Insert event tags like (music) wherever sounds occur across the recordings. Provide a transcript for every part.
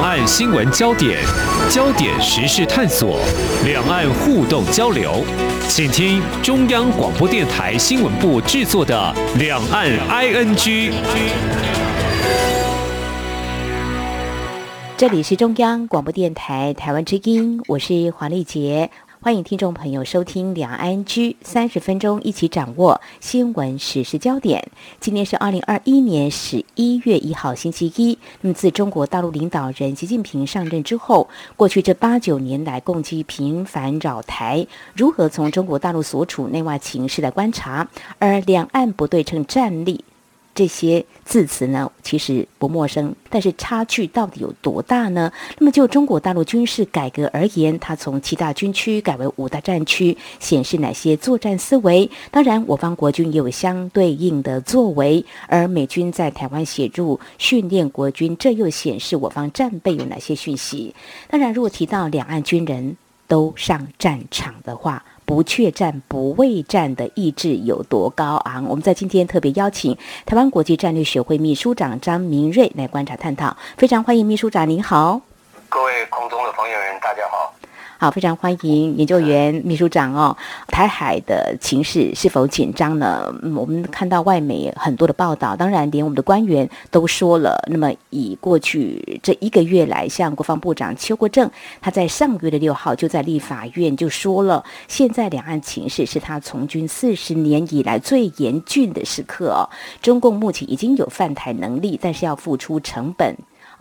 两岸新闻焦点，焦点时事探索，两岸互动交流，请听中央广播电台新闻部制作的《两岸 ING》。这里是中央广播电台台湾之音，我是黄丽杰。欢迎听众朋友收听两岸居三十分钟，一起掌握新闻时事焦点。今天是二零二一年十一月一号，星期一。那么，自中国大陆领导人习近平上任之后，过去这八九年来，共机频繁扰台，如何从中国大陆所处内外情势来观察？而两岸不对称战力。这些字词呢，其实不陌生，但是差距到底有多大呢？那么就中国大陆军事改革而言，它从七大军区改为五大战区，显示哪些作战思维？当然，我方国军也有相对应的作为，而美军在台湾协助训练国军，这又显示我方战备有哪些讯息？当然，如果提到两岸军人都上战场的话，不怯战、不畏战的意志有多高昂？我们在今天特别邀请台湾国际战略学会秘书长张明瑞来观察探讨，非常欢迎秘书长，您好。各位空中的朋友们，大家好。非常欢迎研究员秘书长哦。台海的情势是否紧张呢？我们看到外媒很多的报道，当然连我们的官员都说了。那么以过去这一个月来，像国防部长邱国正，他在上个月的六号就在立法院就说了，现在两岸情势是他从军四十年以来最严峻的时刻哦。中共目前已经有犯台能力，但是要付出成本。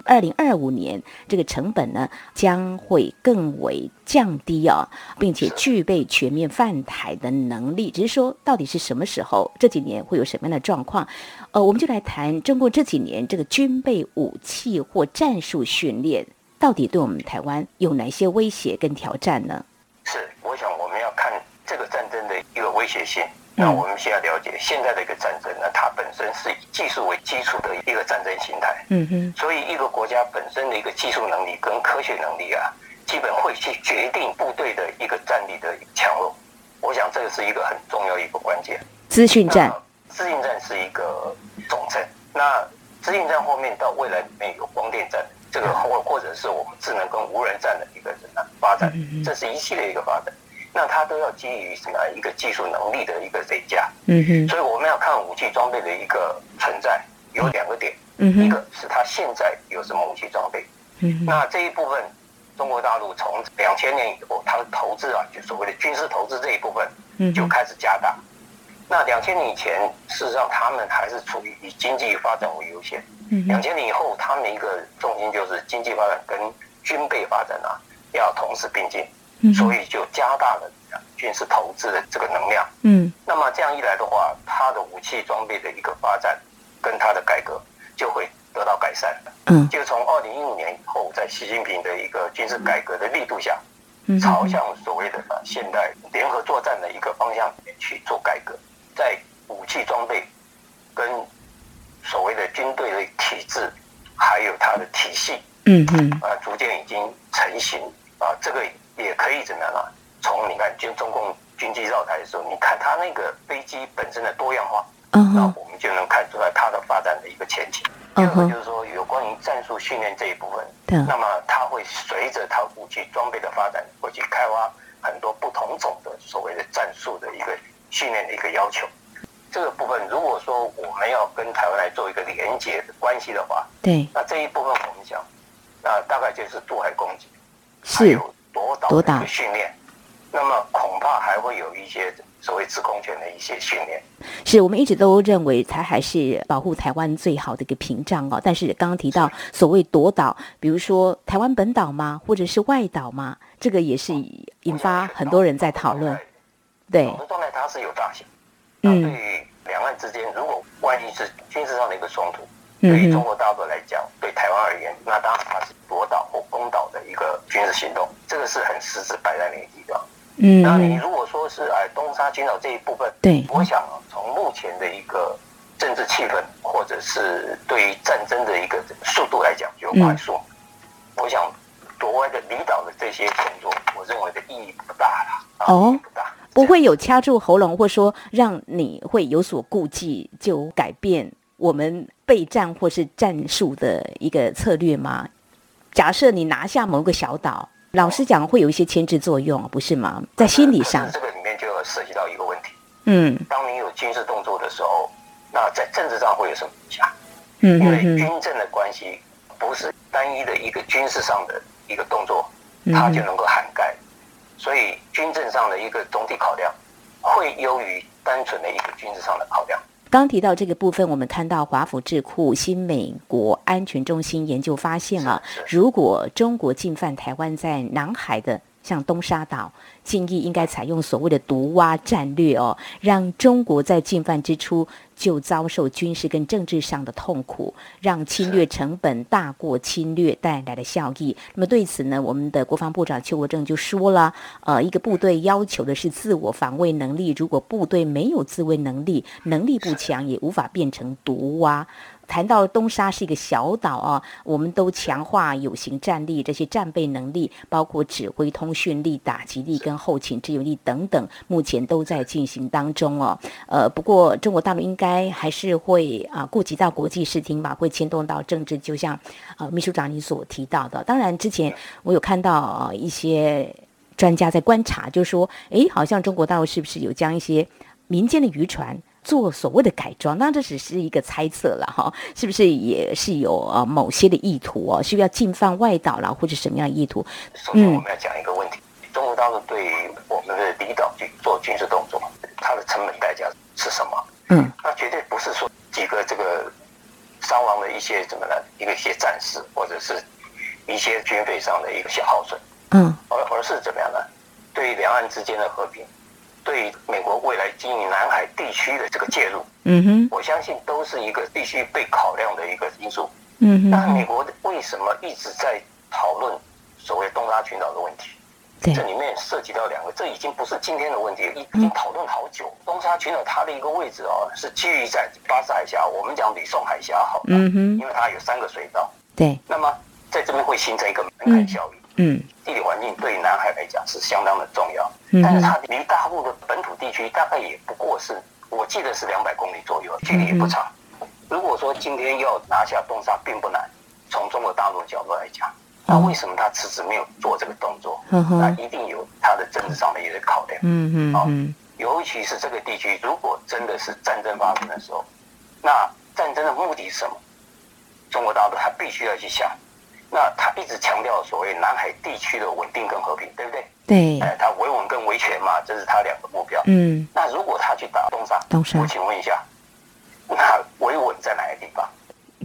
二零二五年，这个成本呢将会更为降低、哦，并且具备全面泛台的能力。只是说，到底是什么时候？这几年会有什么样的状况？呃，我们就来谈中国这几年这个军备武器或战术训练，到底对我们台湾有哪些威胁跟挑战呢？是，我想我们要看这个战争的一个威胁性。那我们先要了解现在的一个战争呢，它本身是以技术为基础的一个战争形态。嗯哼。所以一个国家本身的一个技术能力跟科学能力啊，基本会去决定部队的一个战力的强弱。我想这个是一个很重要一个关键。资讯战。资讯战是一个总称。那资讯战后面到未来里面有光电战，这个或或者是我们智能跟无人战的一个发展，这是一系列一个发展。那它都要基于什么？一个技术能力的一个累加，嗯哼，所以我们要看武器装备的一个存在有两个点，嗯哼，一个是它现在有什么武器装备，嗯哼，那这一部分中国大陆从两千年以后，它的投资啊，就所谓的军事投资这一部分，嗯，就开始加大。那两千年以前，事实上他们还是处于以经济发展为优先，嗯，两千年以后，他们一个重心就是经济发展跟军备发展啊，要同时并进。所以就加大了军事投资的这个能量。嗯，那么这样一来的话，它的武器装备的一个发展跟它的改革就会得到改善。嗯，就从二零一五年以后，在习近平的一个军事改革的力度下，嗯朝向所谓的现代联合作战的一个方向里面去做改革，在武器装备跟所谓的军队的体制还有它的体系，嗯嗯，啊，逐渐已经成型啊，这个。也可以怎么样呢？从你看，就中共军机绕台的时候，你看它那个飞机本身的多样化，那、uh huh. 我们就能看出来它的发展的一个前景。第二个就是说，有关于战术训练这一部分，uh huh. 那么它会随着它武器装备的发展，会去开发很多不同种的所谓的战术的一个训练的一个要求。这个部分，如果说我们要跟台湾来做一个连接的关系的话，对，那这一部分我们讲，那大概就是渡海攻击，是还有。夺岛训练，那么恐怕还会有一些所谓制空权的一些训练。是我们一直都认为台海是保护台湾最好的一个屏障哦。但是刚刚提到所谓夺岛，比如说台湾本岛吗？或者是外岛吗？这个也是引发很多人在讨论。对，我们状态它是有大小。嗯，对于两岸之间，如果万一是军事上的一个冲突。对于中国大陆来讲，对台湾而言，那当然它是夺岛或攻岛的一个军事行动，这个是很实质摆在那个地方。嗯，那你如果说是哎东沙群岛这一部分，对，我想从目前的一个政治气氛，或者是对于战争的一个速度来讲，就快速。嗯、我想夺外的离岛的这些动作，我认为的意义不大了。哦，不大，不会有掐住喉咙，或说让你会有所顾忌，就改变我们备战或是战术的一个策略吗？假设你拿下某个小岛，老实讲会有一些牵制作用，不是吗？在心理上，这个里面就要涉及到一个问题。嗯，当你有军事动作的时候，那在政治上会有什么影响？嗯，因为军政的关系不是单一的一个军事上的一个动作，它就能够涵盖。所以军政上的一个总体考量，会优于单纯的一个军事上的考量。刚提到这个部分，我们看到华府智库新美国安全中心研究发现啊，如果中国进犯台湾在南海的。像东沙岛，建议应该采用所谓的毒蛙战略哦，让中国在进犯之初就遭受军事跟政治上的痛苦，让侵略成本大过侵略带来的效益。那么对此呢，我们的国防部长邱国正就说了，呃，一个部队要求的是自我防卫能力，如果部队没有自卫能力，能力不强，也无法变成毒蛙。谈到东沙是一个小岛啊，我们都强化有形战力，这些战备能力，包括指挥、通讯力、打击力跟后勤支援力等等，目前都在进行当中哦。呃，不过中国大陆应该还是会啊顾及到国际视听吧，会牵动到政治，就像啊秘书长你所提到的。当然，之前我有看到啊一些专家在观察，就说，哎，好像中国大陆是不是有将一些民间的渔船？做所谓的改装，那这只是一个猜测了哈，是不是也是有呃某些的意图哦？是不是要进犯外岛了，或者什么样的意图？首先我们要讲一个问题：嗯、中国大陆对于我们的离岛去做军事动作，它的成本代价是什么？嗯，那绝对不是说几个这个伤亡的一些怎么呢？一个一些战士，或者是一些军费上的一个小耗损，嗯，而而是怎么样呢？对于两岸之间的和平。对美国未来经营南海地区的这个介入，嗯哼，我相信都是一个必须被考量的一个因素。嗯哼，那美国为什么一直在讨论所谓东沙群岛的问题？对，这里面涉及到两个，这已经不是今天的问题，已经讨论好久。嗯、东沙群岛它的一个位置哦，是基于在巴士海峡，我们讲吕宋海峡好，嗯哼，因为它有三个水道。对，那么在这边会形成一个门槛效应。嗯嗯，地理环境对南海来讲是相当的重要，但是它离大陆的本土地区大概也不过是，我记得是两百公里左右，距离也不长。如果说今天要拿下东沙并不难，从中国大陆的角度来讲，那为什么他迟迟没有做这个动作？那一定有他的政治上的一个考量。嗯嗯，好，尤其是这个地区，如果真的是战争发生的时候，那战争的目的是什么？中国大陆他必须要去想。那他一直强调所谓南海地区的稳定跟和平，对不对？对。哎，他维稳跟维权嘛，这是他两个目标。嗯。那如果他去打东沙，东沙，我请问一下，那维稳在哪个地方？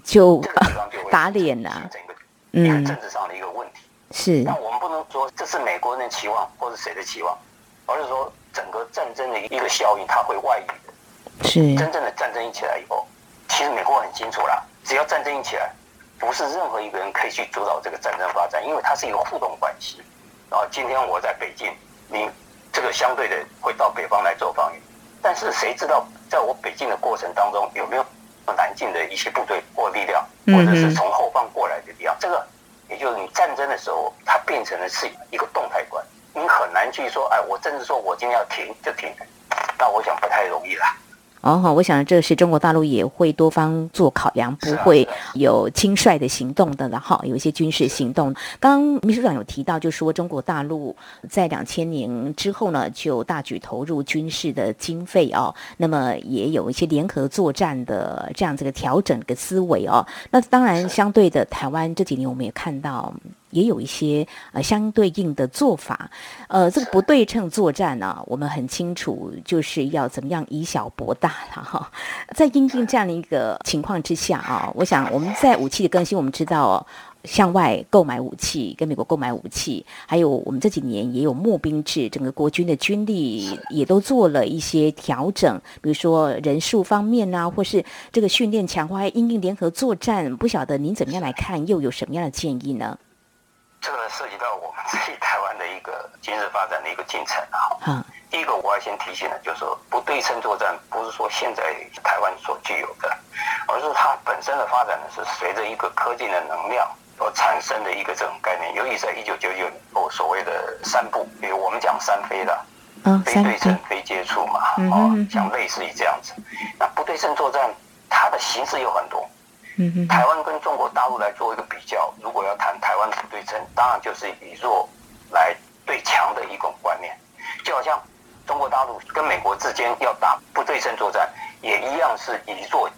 就这个地方就打脸了，形成一个一个政治上的一个问题。是。那我们不能说这是美国人的期望，或是谁的期望，而是说整个战争的一个效应，它会外溢的。是。真正的战争一起来以后，其实美国很清楚啦，只要战争一起来。不是任何一个人可以去主导这个战争发展，因为它是一个互动关系。啊，今天我在北京，你这个相对的会到北方来做防御，但是谁知道在我北进的过程当中有没有南进的一些部队或力量，或者是从后方过来的力量？这个也就是你战争的时候，它变成的是一个动态观，你很难去说，哎，我甚至说我今天要停就停，那我想不太容易了。哦，好，我想这是中国大陆也会多方做考量，不会有轻率的行动的了哈。有一些军事行动，刚刚秘书长有提到，就说中国大陆在两千年之后呢，就大举投入军事的经费哦，那么也有一些联合作战的这样子的调整的思维哦。那当然，相对的，台湾这几年我们也看到。也有一些呃相对应的做法，呃，这个不对称作战呢、我们很清楚就是要怎么样以小博大了哈。在因应这样的一个情况之下啊，我想我们在武器的更新，我们知道、向外购买武器，跟美国购买武器，还有我们这几年也有募兵制，整个国军的军力也都做了一些调整，比如说人数方面啊，或是这个训练强化，因应联合作战，不晓得您怎么样来看，又有什么样的建议呢？这个涉及到我们自己台湾的一个军事发展的一个进程啊。嗯。第一个我要先提醒的，就是说不对称作战不是说现在台湾所具有的，而是它本身的发展呢是随着一个科技的能量所产生的一个这种概念。尤其在一九九九年后所谓的三不，比如我们讲三飞的，嗯，非对称、非接触嘛，哦，像类似于这样子。那不对称作战它的形式有很多，台湾跟中国大陆来做一个比较，如果要谈台湾不对称，当然就是以弱来对强的一种观念，就好像中国大陆跟美国之间要打不对称作战，也一样是以弱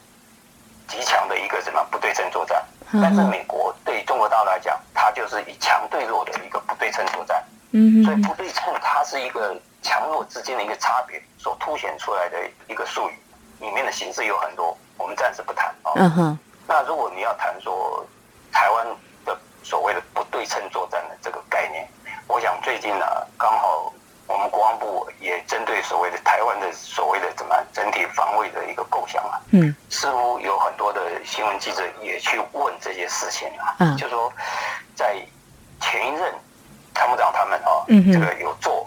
极强的一个什么不对称作战。但是美国对中国大陆来讲，它就是以强对弱的一个不对称作战。嗯，所以不对称它是一个强弱之间的一个差别所凸显出来的一个术语，里面的形式有很多，我们暂时不谈啊。嗯哼。那如果你要谈说台湾的所谓的不对称作战的这个概念，我想最近呢，刚好我们国防部也针对所谓的台湾的所谓的怎么整体防卫的一个构想啊，嗯，似乎有很多的新闻记者也去问这些事情啊，嗯，就说在前一任参谋长他们啊，嗯，这个有做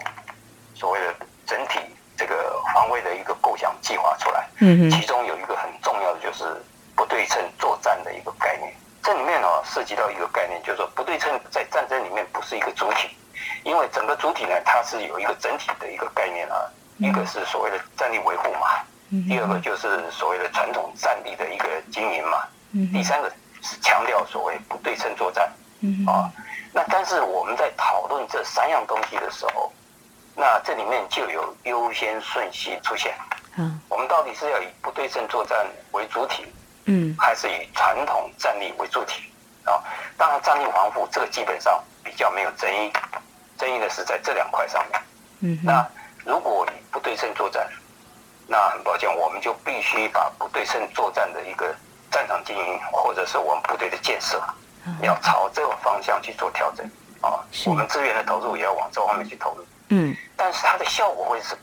所谓的整体这个防卫的一个构想计划出来，嗯，其中有一个很重要的就是。不对称作战的一个概念，这里面呢、哦、涉及到一个概念，就是说不对称在战争里面不是一个主体，因为整个主体呢，它是有一个整体的一个概念啊，一个是所谓的战力维护嘛，第二个就是所谓的传统战力的一个经营嘛，第三个是强调所谓不对称作战，啊，那但是我们在讨论这三样东西的时候，那这里面就有优先顺序出现，嗯，我们到底是要以不对称作战为主体？嗯，还是以传统战力为主体啊。当然，战力防护这个基本上比较没有争议，争议的是在这两块上面。嗯，那如果以不对称作战，那很抱歉，我们就必须把不对称作战的一个战场经营，或者是我们部队的建设，要朝这个方向去做调整啊。我们资源的投入也要往这方面去投入。嗯，但是它的效果会是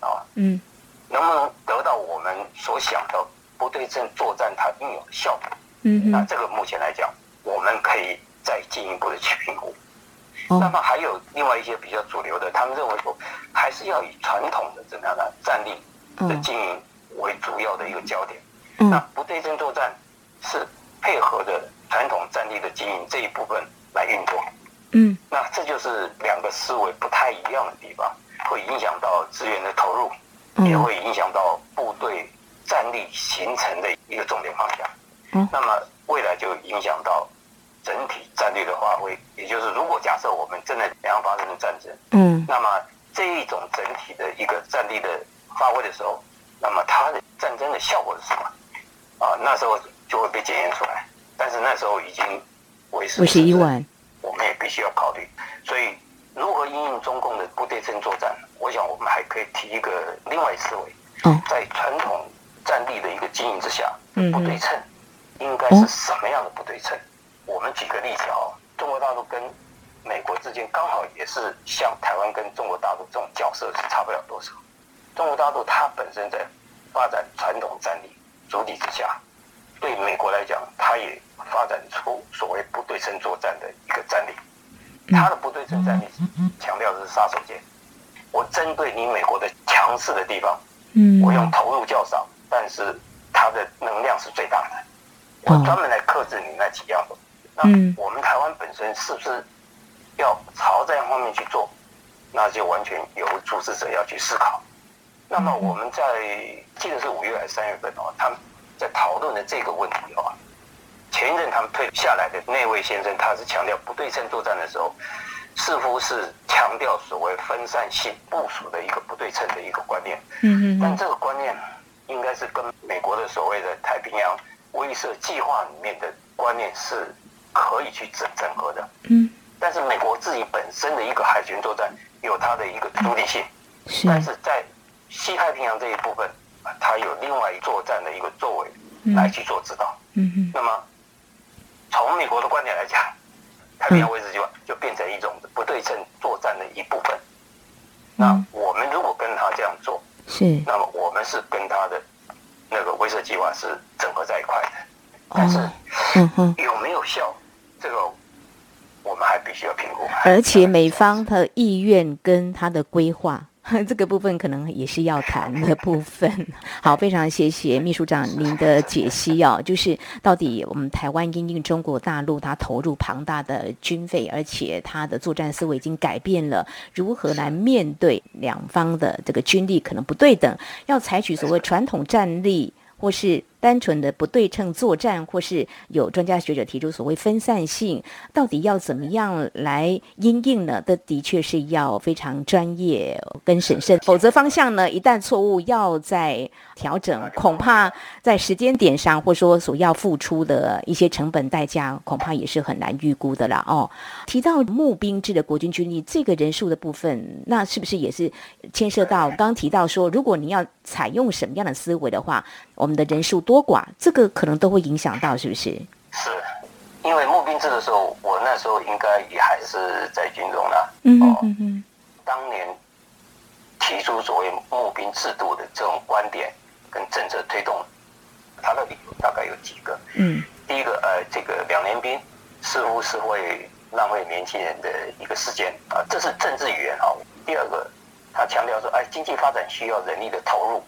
啊，嗯，能不能得到我们所想的？不对称作战它应有的效果，嗯，那这个目前来讲，我们可以再进一步的去评估。哦、那么还有另外一些比较主流的，他们认为说，还是要以传统的怎么样的战力的经营为主要的一个焦点。嗯，那不对称作战是配合的传统战力的经营这一部分来运作。嗯，那这就是两个思维不太一样的地方，会影响到资源的投入，也会影响到部队。战力形成的一个重点方向，嗯，那么未来就影响到整体战略的发挥。也就是，如果假设我们真的两岸发生了战争，嗯，那么这一种整体的一个战力的发挥的时候，那么它的战争的效果是什么？啊，那时候就会被检验出来。但是那时候已经为时已晚，我们也必须要考虑。所以，如何应用中共的不对称作战？我想我们还可以提一个另外思维，嗯，在传统。战力的一个经营之下，不对称应该是什么样的不对称？我们举个例子哦，中国大陆跟美国之间刚好也是像台湾跟中国大陆这种角色是差不了多少。中国大陆它本身在发展传统战力主体之下，对美国来讲，它也发展出所谓不对称作战的一个战力。它的不对称战力强调的是杀手锏，我针对你美国的强势的地方，我用投入较少。但是它的能量是最大的，我专门来克制你那几样的。那我们台湾本身是不是要朝这样方面去做？那就完全由组织者要去思考。那么我们在记得是五月还是三月份哦，他们在讨论的这个问题哦，前一阵他们退下来的那位先生，他是强调不对称作战的时候，似乎是强调所谓分散性部署的一个不对称的一个观念。嗯嗯。但这个观念。应该是跟美国的所谓的太平洋威慑计划里面的观念是可以去整整合的。嗯。但是美国自己本身的一个海军作战有它的一个独立性，是。但是在西太平洋这一部分，它有另外一作战的一个作为来去做指导。嗯嗯。那么从美国的观点来讲，太平洋威慑计划就变成一种不对称作战的一部分。那我们如果跟他这样做。是，那么我们是跟他的那个威慑计划是整合在一块的，但是，有没有效，这个我们还必须要评估。而且美方的意愿跟他的规划。(laughs) 这个部分可能也是要谈的部分。(laughs) 好，非常谢谢秘书长您的解析哦，就是到底我们台湾因应中国大陆，它投入庞大的军费，而且它的作战思维已经改变了，如何来面对两方的这个军力可能不对等，要采取所谓传统战力或是单纯的不对称作战，或是有专家学者提出所谓分散性，到底要怎么样来因应呢？这的确是要非常专业跟审慎，否则方向呢，一旦错误，要再调整，恐怕在时间点上，或说所要付出的一些成本代价，恐怕也是很难预估的了哦。提到募兵制的国军军力，这个人数的部分，那是不是也是牵涉到刚刚提到说，如果你要采用什么样的思维的话，我们的人数多寡，这个可能都会影响到，是不是？是，因为募兵制的时候，我那时候应该也还是在军中了。嗯嗯嗯。当年提出所谓募兵制度的这种观点跟政策推动，它的理由大概有几个。嗯。第一个，呃，这个两年兵似乎是会浪费年轻人的一个时间啊，这是政治语言啊。第二个，他强调说，哎，经济发展需要人力的投入。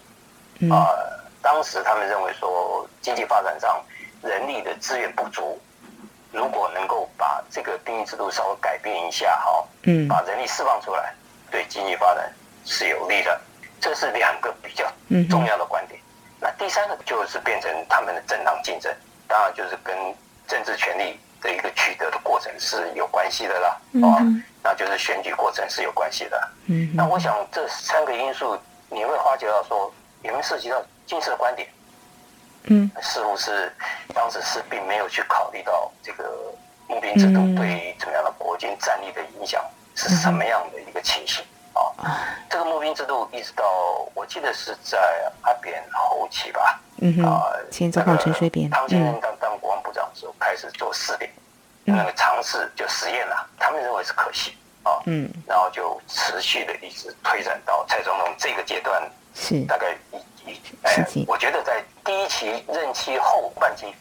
啊、呃，当时他们认为说，经济发展上人力的资源不足，如果能够把这个兵役制度稍微改变一下，哈，嗯，把人力释放出来，对经济发展是有利的。这是两个比较重要的观点。那第三个就是变成他们的正当竞争，当然就是跟政治权力的一个取得的过程是有关系的啦。啊，那就是选举过程是有关系的。嗯，那我想这三个因素，你会发觉到说。有没有涉及到军事的观点？嗯，似乎是当时是并没有去考虑到这个募兵制度对于怎么样的国军战力的影响是什么样的一个情形啊？这个募兵制度一直到我记得是在阿扁后期吧，嗯啊，前总统陈水扁，汤先生当当国防部长的时候开始做试点，那个尝试就实验了，他们认为是可行啊，嗯，然后就持续的一直推展到蔡总统这个阶段。是大概哎，我觉得在第一期任期后半期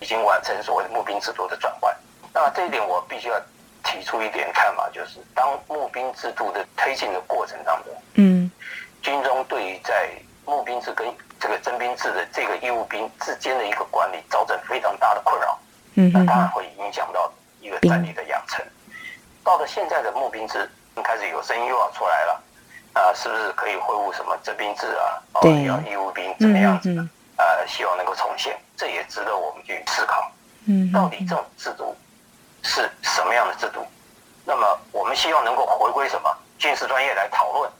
已经完成所谓的募兵制度的转换。那这一点我必须要提出一点看法，就是当募兵制度的推进的过程当中，嗯，军中对于在募兵制跟这个征兵制的这个义务兵之间的一个管理，造成非常大的困扰。嗯，那当然会影响到一个战力的养成。到了现在的募兵制，开始有声音又要出来了。啊，是不是可以恢复什么征兵制啊？哦，要义务兵怎么样子的？呃，希望能够重现，这也值得我们去思考。嗯，到底这种制度是什么样的制度？那么我们希望能够回归什么军事专业来讨论，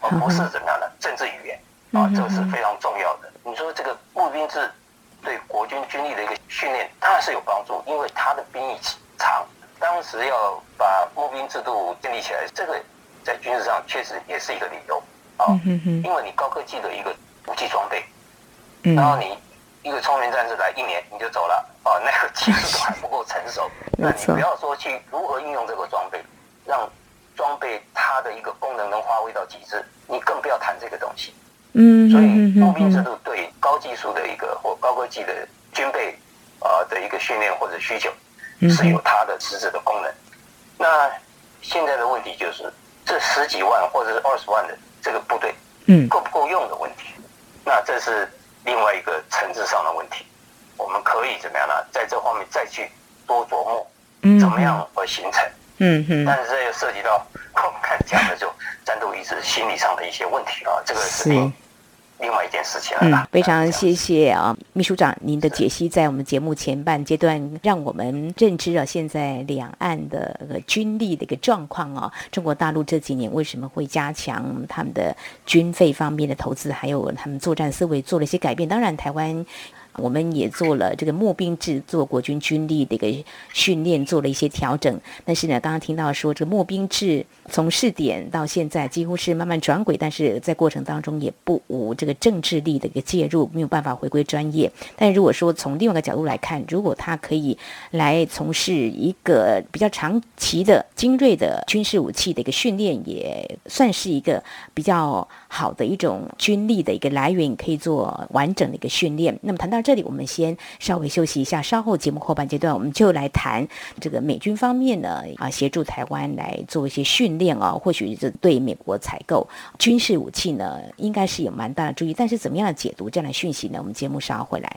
而不是怎么样的政治语言啊，这个是非常重要的。你说这个募兵制对国军军力的一个训练当然是有帮助，因为他的兵役长。当时要把募兵制度建立起来，这个。在军事上确实也是一个理由啊，因为你高科技的一个武器装备，然后你一个聪明战士来一年你就走了啊，那个技术都还不够成熟，(laughs) 那你不要说去如何运用这个装备，让装备它的一个功能能发挥到极致，你更不要谈这个东西。嗯，所以募兵制度对高技术的一个或高科技的军备啊的一个训练或者需求是有它的实质的功能。那现在的问题就是。这十几万或者是二十万的这个部队，嗯，够不够用的问题，那这是另外一个层次上的问题。我们可以怎么样呢？在这方面再去多琢磨，嗯怎么样会形成？嗯嗯。但是这又涉及到 (laughs) 我们看讲的就战斗意志心理上的一些问题啊，这个是。另外一件事情了。嗯，非常谢谢啊，秘书长您的解析，在我们节目前半阶段，让我们认知了现在两岸的军力的一个状况啊。中国大陆这几年为什么会加强他们的军费方面的投资，还有他们作战思维做了一些改变？当然，台湾。我们也做了这个募兵制，做国军军力的一个训练，做了一些调整。但是呢，刚刚听到说这个募兵制从试点到现在几乎是慢慢转轨，但是在过程当中也不无这个政治力的一个介入，没有办法回归专业。但如果说从另外一个角度来看，如果他可以来从事一个比较长期的精锐的军事武器的一个训练，也算是一个比较好的一种军力的一个来源，可以做完整的一个训练。那么谈到这里，我们先稍微休息一下，稍后节目后半阶段，我们就来谈这个美军方面呢啊，协助台湾来做一些训练啊，或许这对美国采购军事武器呢，应该是有蛮大的注意。但是怎么样解读这样的讯息呢？我们节目稍后回来。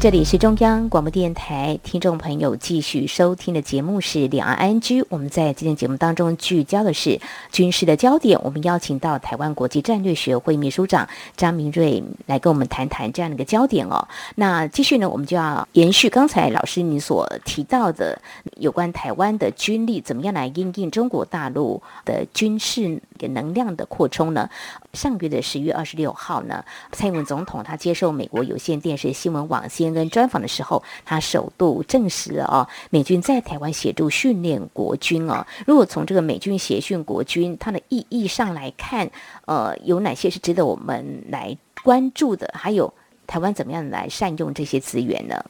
这里是中央广播电台，听众朋友继续收听的节目是《两岸安居》。我们在今天节目当中聚焦的是军事的焦点。我们邀请到台湾国际战略学会秘书长张明瑞来跟我们谈谈这样的一个焦点哦。那继续呢，我们就要延续刚才老师你所提到的有关台湾的军力怎么样来应应中国大陆的军事的能量的扩充呢？上个月的十月二十六号呢，蔡英文总统他接受美国有线电视新闻网 CNN 专访的时候，他首度证实了哦，美军在台湾协助训练国军哦。如果从这个美军协训国军它的意义上来看，呃，有哪些是值得我们来关注的？还有台湾怎么样来善用这些资源呢？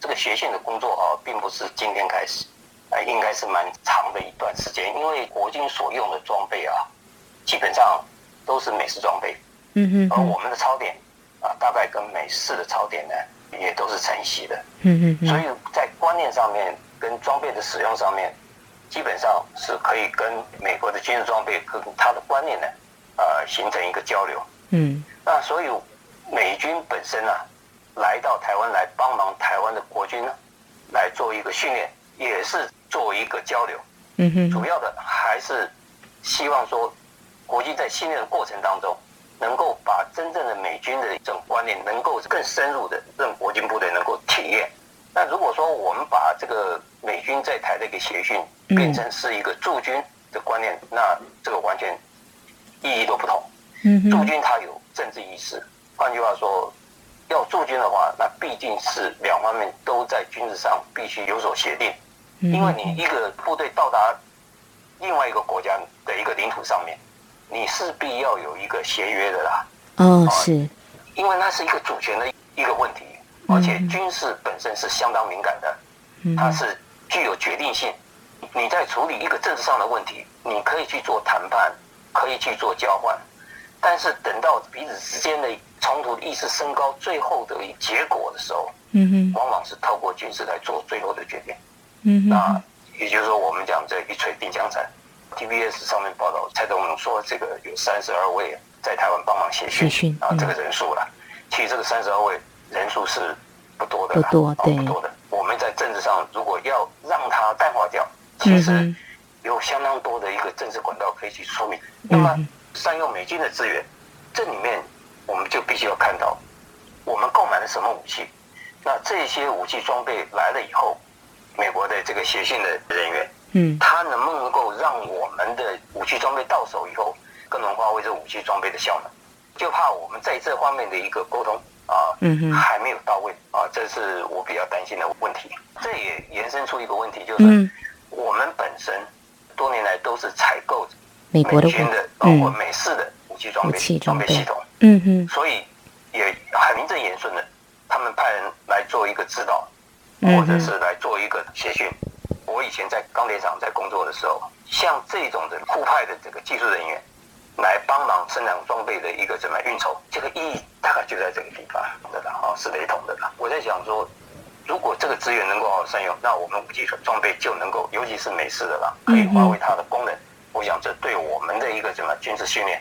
这个协训的工作啊，并不是今天开始，啊，应该是蛮长的一段时间，因为国军所用的装备啊，基本上。都是美式装备，嗯嗯，而我们的操点啊，大概跟美式的操点呢，也都是承袭的，嗯嗯，所以在观念上面跟装备的使用上面，基本上是可以跟美国的军事装备跟他的观念呢，呃，形成一个交流，嗯，那所以美军本身呢，来到台湾来帮忙台湾的国军呢，来做一个训练，也是做一个交流，嗯哼，主要的还是希望说。国军在训练的过程当中，能够把真正的美军的一种观念，能够更深入的让国军部队能够体验。那如果说我们把这个美军在台的一个协训变成是一个驻军的观念，那这个完全意义都不同。驻军它有政治意识，换句话说，要驻军的话，那毕竟是两方面都在军事上必须有所协定，因为你一个部队到达另外一个国家的一个领土上面。你势必要有一个协约的啦，哦，是，因为那是一个主权的一个问题，而且军事本身是相当敏感的，它是具有决定性。你在处理一个政治上的问题，你可以去做谈判，可以去做交换，但是等到彼此之间的冲突意识升高，最后的结果的时候，嗯往往是透过军事来做最后的决定，嗯那也就是说，我们讲这一锤定江山。TBS 上面报道，蔡总统说这个有三十二位在台湾帮忙协训，啊，这个人数了。其实这个三十二位人数是不多的，不多，对，不多的。我们在政治上如果要让它淡化掉，其实有相当多的一个政治管道可以去说明。那么善用美军的资源，这里面我们就必须要看到，我们购买了什么武器？那这些武器装备来了以后，美国的这个协训的人员。嗯，他能不能够让我们的武器装备到手以后，更能发挥这武器装备的效能？就怕我们在这方面的一个沟通啊，嗯哼，还没有到位啊，这是我比较担心的问题。这也延伸出一个问题，就是我们本身多年来都是采购美军的，包括美式的武器装备装备。系统，嗯哼，所以也很名正言顺的，他们派人来做一个指导，或者是来做一个协训。我以前在钢铁厂在工作的时候，像这种的互派的这个技术人员来帮忙生产装备的一个怎么运筹，这个意义大概就在这个地方的了哈，是雷同的了。我在想说，如果这个资源能够好好善用，那我们武器装备就能够，尤其是美式的啦，可以发挥它的功能。我想这对我们的一个怎么军事训练。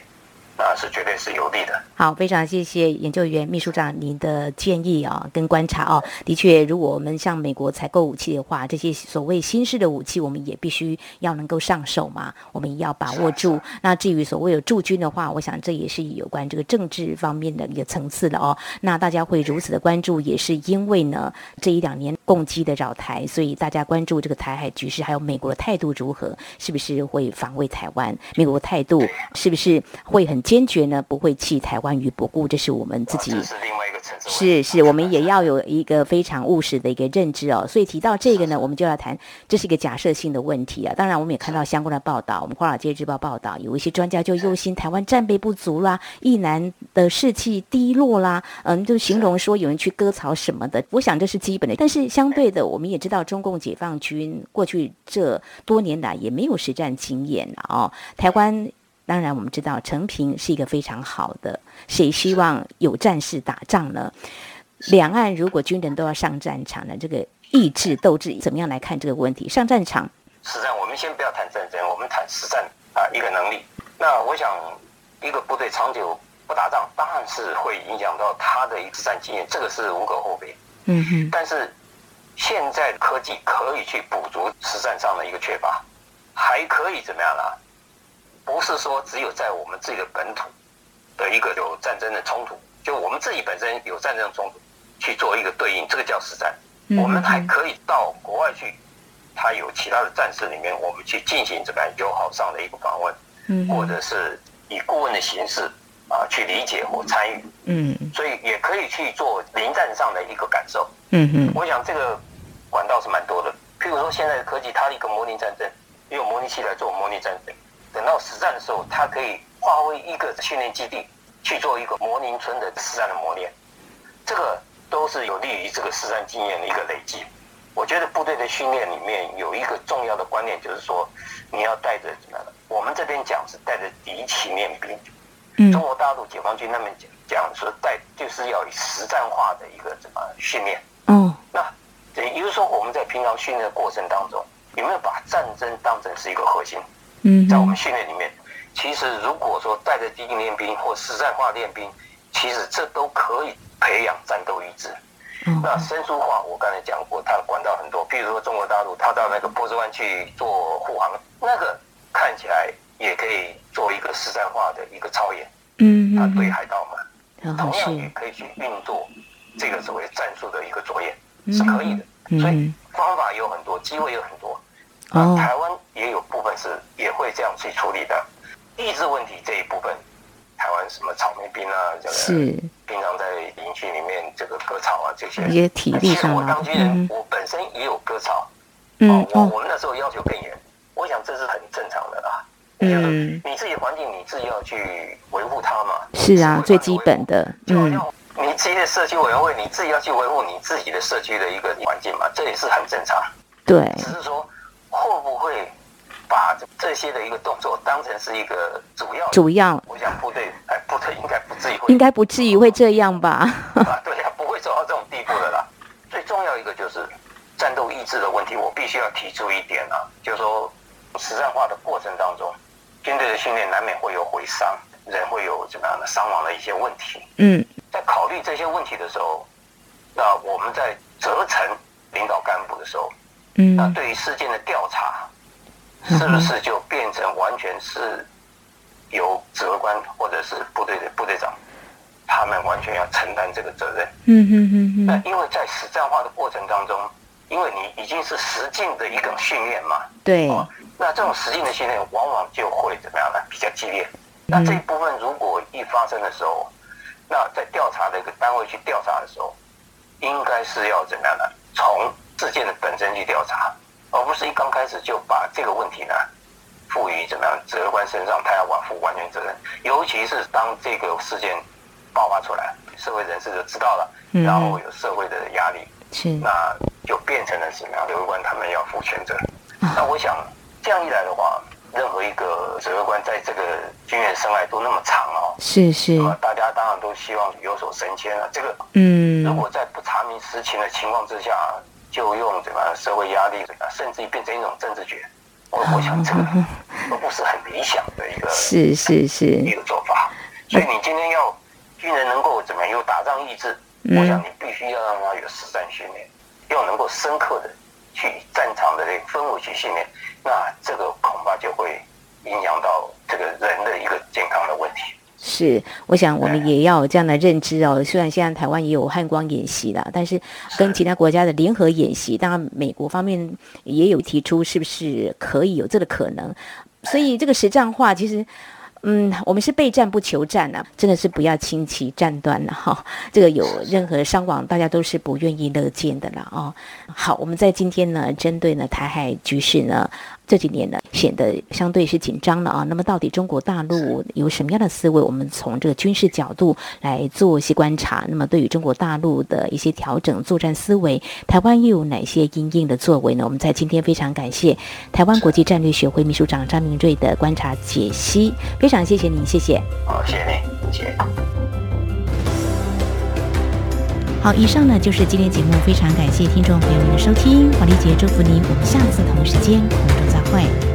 那是绝对是有利的。好，非常谢谢研究员秘书长您的建议啊，跟观察哦。的确，如果我们向美国采购武器的话，这些所谓新式的武器，我们也必须要能够上手嘛，我们也要把握住。那至于所谓有驻军的话，我想这也是有关这个政治方面的一个层次的哦。那大家会如此的关注，也是因为呢，这一两年共机的扰台，所以大家关注这个台海局势，还有美国的态度如何，是不是会防卫台湾？美国态度是不是会很？坚决呢，不会弃台湾于不顾，这是我们自己。这是另外一个层次。是是，(laughs) 我们也要有一个非常务实的一个认知哦。所以提到这个呢，我们就要谈，这是一个假设性的问题啊。当然，我们也看到相关的报道，我们《华尔街日报》报道，有一些专家就忧心台湾战备不足啦，一男的士气低落啦，嗯，就形容说有人去割草什么的。我想这是基本的，但是相对的，我们也知道中共解放军过去这多年来也没有实战经验哦，台湾。当然，我们知道承平是一个非常好的。谁希望有战士打仗呢？两岸如果军人都要上战场呢？这个意志斗志怎么样来看这个问题？上战场，实战我们先不要谈战争，我们谈实战啊，一个能力。那我想，一个部队长久不打仗，当然是会影响到他的一个实战经验，这个是无可厚非。嗯哼。但是现在科技可以去补足实战上的一个缺乏，还可以怎么样呢？不是说只有在我们自己的本土的一个有战争的冲突，就我们自己本身有战争的冲突去做一个对应，这个叫实战。嗯、我们还可以到国外去，他有其他的战士里面，我们去进行怎么样友好上的一个访问，嗯，或者是以顾问的形式啊去理解或参与，嗯，所以也可以去做临战上的一个感受，嗯嗯，我想这个管道是蛮多的。譬如说现在的科技，它的一个模拟战争，用模拟器来做模拟战争，等到实战的时候，它可以发挥一个训练基地去做一个模拟村的实战的磨练，这个。都是有利于这个实战经验的一个累积。我觉得部队的训练里面有一个重要的观念，就是说你要带着什么？我们这边讲是带着敌情练兵。嗯。中国大陆解放军那边讲讲说带就是要以实战化的一个怎么训练。嗯。那也就是说我们在平常训练的过程当中，有没有把战争当成是一个核心？嗯。在我们训练里面，其实如果说带着敌情练兵或实战化练兵，其实这都可以。培养战斗意志。嗯那生疏化，我刚才讲过，它的管道很多。譬如说中国大陆，他到那个波斯湾去做护航，那个看起来也可以做一个实战化的一个操演。嗯，他对海盗嘛，同样也可以去运作这个所谓战术的一个作业，是可以的。所以方法有很多，机会有很多。啊，台湾也有部分是也会这样去处理的。地质问题这一部分。台湾什么草莓兵啊，这个是平常在营区里面这个割草啊，这些也体力上。其实我当军人，我本身也有割草。嗯，我我们那时候要求更严，我想这是很正常的啦。嗯，你自己环境你自己要去维护它嘛。是啊，最基本的。就你自己的社区委员会，你自己要去维护你自己的社区的一个环境嘛，这也是很正常。对。只是说会不会？把这些的一个动作当成是一个主要，主要，我想部队哎，部队应该不至于会，应该不至于会这样吧？啊，对呀，不会走到这种地步的啦。最重要一个就是战斗意志的问题，我必须要提出一点啊，就是说实战化的过程当中，军队的训练难免会有毁伤，人会有怎么样的伤亡的一些问题。嗯，在考虑这些问题的时候，那我们在责成领导干部的时候，嗯，那对于事件的调查。是不是就变成完全是由指挥官或者是部队的部队长，他们完全要承担这个责任？嗯嗯嗯嗯。那因为在实战化的过程当中，因为你已经是实境的一个训练嘛，对。那这种实境的训练往往就会怎么样呢？比较激烈。那这一部分如果一发生的时候，那在调查的一个单位去调查的时候，应该是要怎么样呢？从事件的本身去调查。而不是一刚开始就把这个问题呢赋予怎么样指挥官身上，他要负完全责任。尤其是当这个事件爆发出来，社会人士就知道了，然后有社会的压力，是那就变成了什么样？指挥官他们要负全责。那我想这样一来的话，任何一个指挥官在这个军人生涯都那么长哦，是是，大家当然都希望有所升迁了。这个嗯，如果在不查明实情的情况之下。就用这个社会压力，甚至于变成一种政治决，我我想这个 (laughs) 都不是很理想的一个是是是一个做法。所以你今天要军人能够怎么样有打仗意志，我想你必须要让他有实战训练，要能够深刻的去战场的这个氛围去训练，那这个恐怕就会影响到这个人的一个健康的问题。是，我想我们也要有这样的认知哦。虽然现在台湾也有汉光演习了，但是跟其他国家的联合演习，当然美国方面也有提出是不是可以有这个可能。所以这个实战化，其实，嗯，我们是备战不求战呐、啊，真的是不要轻骑战端了哈。这个有任何伤亡，大家都是不愿意乐见的了哦。好，我们在今天呢，针对呢台海局势呢。这几年呢，显得相对是紧张了啊。那么，到底中国大陆有什么样的思维？我们从这个军事角度来做一些观察。那么，对于中国大陆的一些调整作战思维，台湾又有哪些因应的作为呢？我们在今天非常感谢台湾国际战略学会秘书长张明瑞的观察解析，非常谢谢您，谢谢。好，谢谢您，谢谢。好，以上呢就是今天节目，非常感谢听众朋友们的收听，华丽姐祝福您，我们下次同一时间空中再会。